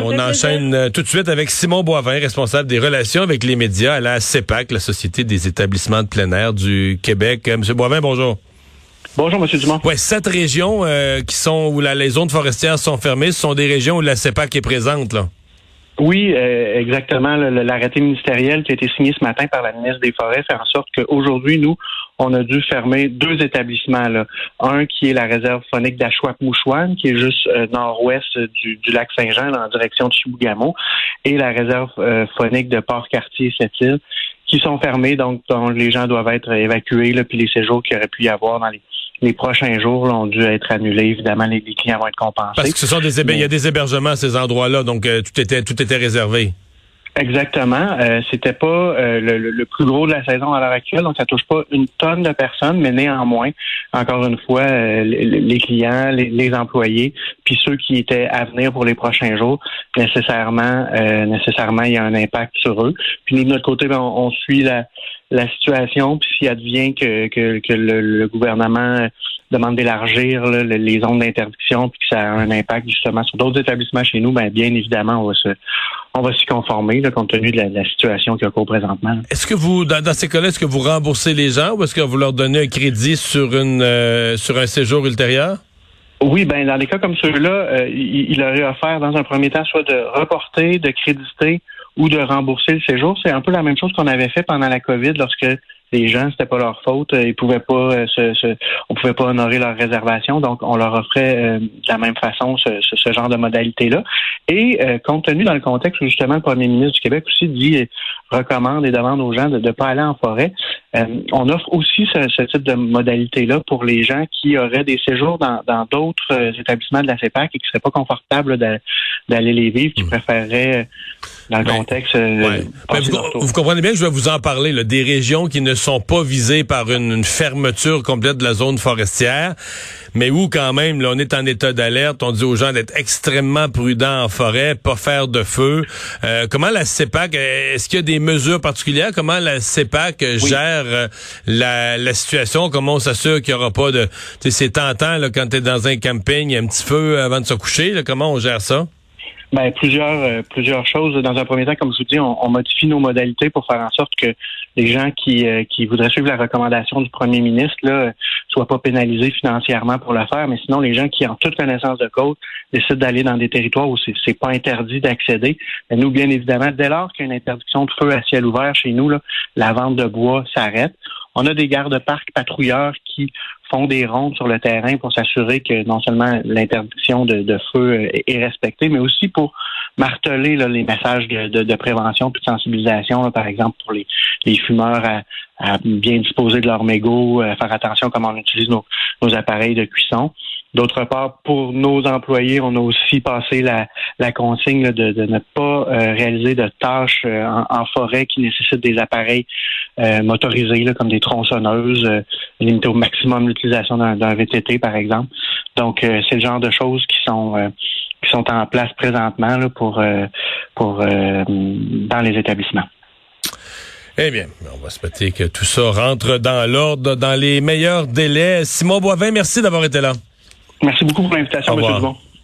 On enchaîne euh, tout de suite avec Simon Boivin, responsable des relations avec les médias à la CEPAC, la Société des établissements de plein air du Québec. Euh, Monsieur Boivin, bonjour. Bonjour, Monsieur Dumont. Ouais, sept régions euh, qui sont où la, les zones forestières sont fermées, ce sont des régions où la CEPAC est présente, là. Oui, euh, exactement. L'arrêté ministériel qui a été signé ce matin par la ministre des Forêts fait en sorte qu'aujourd'hui, nous, on a dû fermer deux établissements. Là. Un qui est la réserve phonique d'Achouap-Mouchouane, qui est juste euh, nord-ouest du, lac Saint-Jean, en direction de Chibougamau, et la réserve euh, phonique de Port-Cartier-Sept-Îles, qui sont fermées, donc dont les gens doivent être évacués, là, puis les séjours qu'il aurait pu y avoir dans les les prochains jours ont dû être annulés. Évidemment, les, clients vont être compensés. Parce que ce sont des il y a des hébergements à ces endroits-là, donc euh, tout était tout était réservé. Exactement. Euh, C'était pas euh, le, plus gros de la saison à l'heure actuelle, donc ça touche pas une tonne de personnes, mais néanmoins, encore une fois, euh, les, clients, les, employés, puis ceux qui étaient à venir pour les prochains jours, nécessairement, nécessairement, il y a un impact sur eux. Puis nous de notre côté, ben, on, suit la, la situation, puis s'il advient que, que, que le, gouvernement demande d'élargir les zones d'interdiction puis que ça a un impact justement sur d'autres établissements chez nous, ben bien évidemment, on va se on va s'y conformer là, compte tenu de la, situation qu'il y a cours présentement. Est-ce que vous, dans, ces cas-là, est-ce que vous remboursez les gens ou est-ce que vous leur donnez un crédit sur une euh, sur un séjour ultérieur? Oui, ben dans les cas comme ceux-là, euh, il, il, aurait offert dans un premier temps soit de reporter, de créditer ou de rembourser le séjour. C'est un peu la même chose qu'on avait fait pendant la COVID lorsque les gens, c'était pas leur faute, euh, ils pouvaient pas euh, se, on pouvait pas honorer leur réservation, donc on leur offrait euh, de la même façon ce, genre de modalité-là. Et compte tenu dans le contexte où justement le premier ministre du Québec aussi dit recommande et demande aux gens de ne pas aller en forêt, on offre aussi ce, type de modalité-là pour les gens qui auraient des séjours dans d'autres établissements de la CEPAC et qui seraient pas confortables d'aller les vivre, qui mmh. préféreraient dans le contexte. vous, comprenez bien que je vais vous en parler, là, des régions qui ne sont pas visés par une, fermeture complète de la zone forestière, mais où quand même, là, on est en état d'alerte. On dit aux gens d'être extrêmement prudents en forêt, pas faire de feu. Euh, comment la CEPAC, est-ce qu'il y a des mesures particulières? Comment la CEPAC gère euh, la, situation? Comment on s'assure qu'il n'y aura pas de... C'est tentant là, quand tu es dans un camping, un petit feu avant de se coucher. comment on gère ça? Ben, plusieurs, euh, plusieurs choses. Dans un premier temps, comme je vous dis, on, modifie nos modalités pour faire en sorte que les gens qui, euh, qui voudraient suivre la recommandation du premier ministre là, soient pas pénalisés financièrement pour le faire. Mais sinon, les gens qui, en toute connaissance de cause, décident d'aller dans des territoires où c'est, c'est pas interdit d'accéder, nous, bien évidemment, dès lors qu'il y a une interdiction de feu à ciel ouvert chez nous, là, la vente de bois s'arrête. On a des gardes-parcs patrouilleurs qui font des rondes sur le terrain pour s'assurer que non seulement l'interdiction de, feu est respectée, mais aussi pour marteler les messages de, prévention et de sensibilisation, par exemple pour les, fumeurs à, bien disposer de leur mégot, à faire attention à comment on utilise nos appareils de cuisson. D'autre part, pour nos employés, on a aussi passé la, consigne de, ne pas euh, réaliser de tâches euh, en, forêt qui nécessitent des appareils euh, motorisés, comme des tronçonneuses, limiter au maximum l'utilisation d'un VTT, par exemple. Donc, c'est le genre de choses qui sont qui sont en place présentement pour pour dans les établissements. Eh bien, on va se souhaiter que tout ça rentre dans l'ordre, dans les meilleurs délais. Simon Boivin, merci d'avoir été là. Merci beaucoup pour l'invitation, M. Dumont.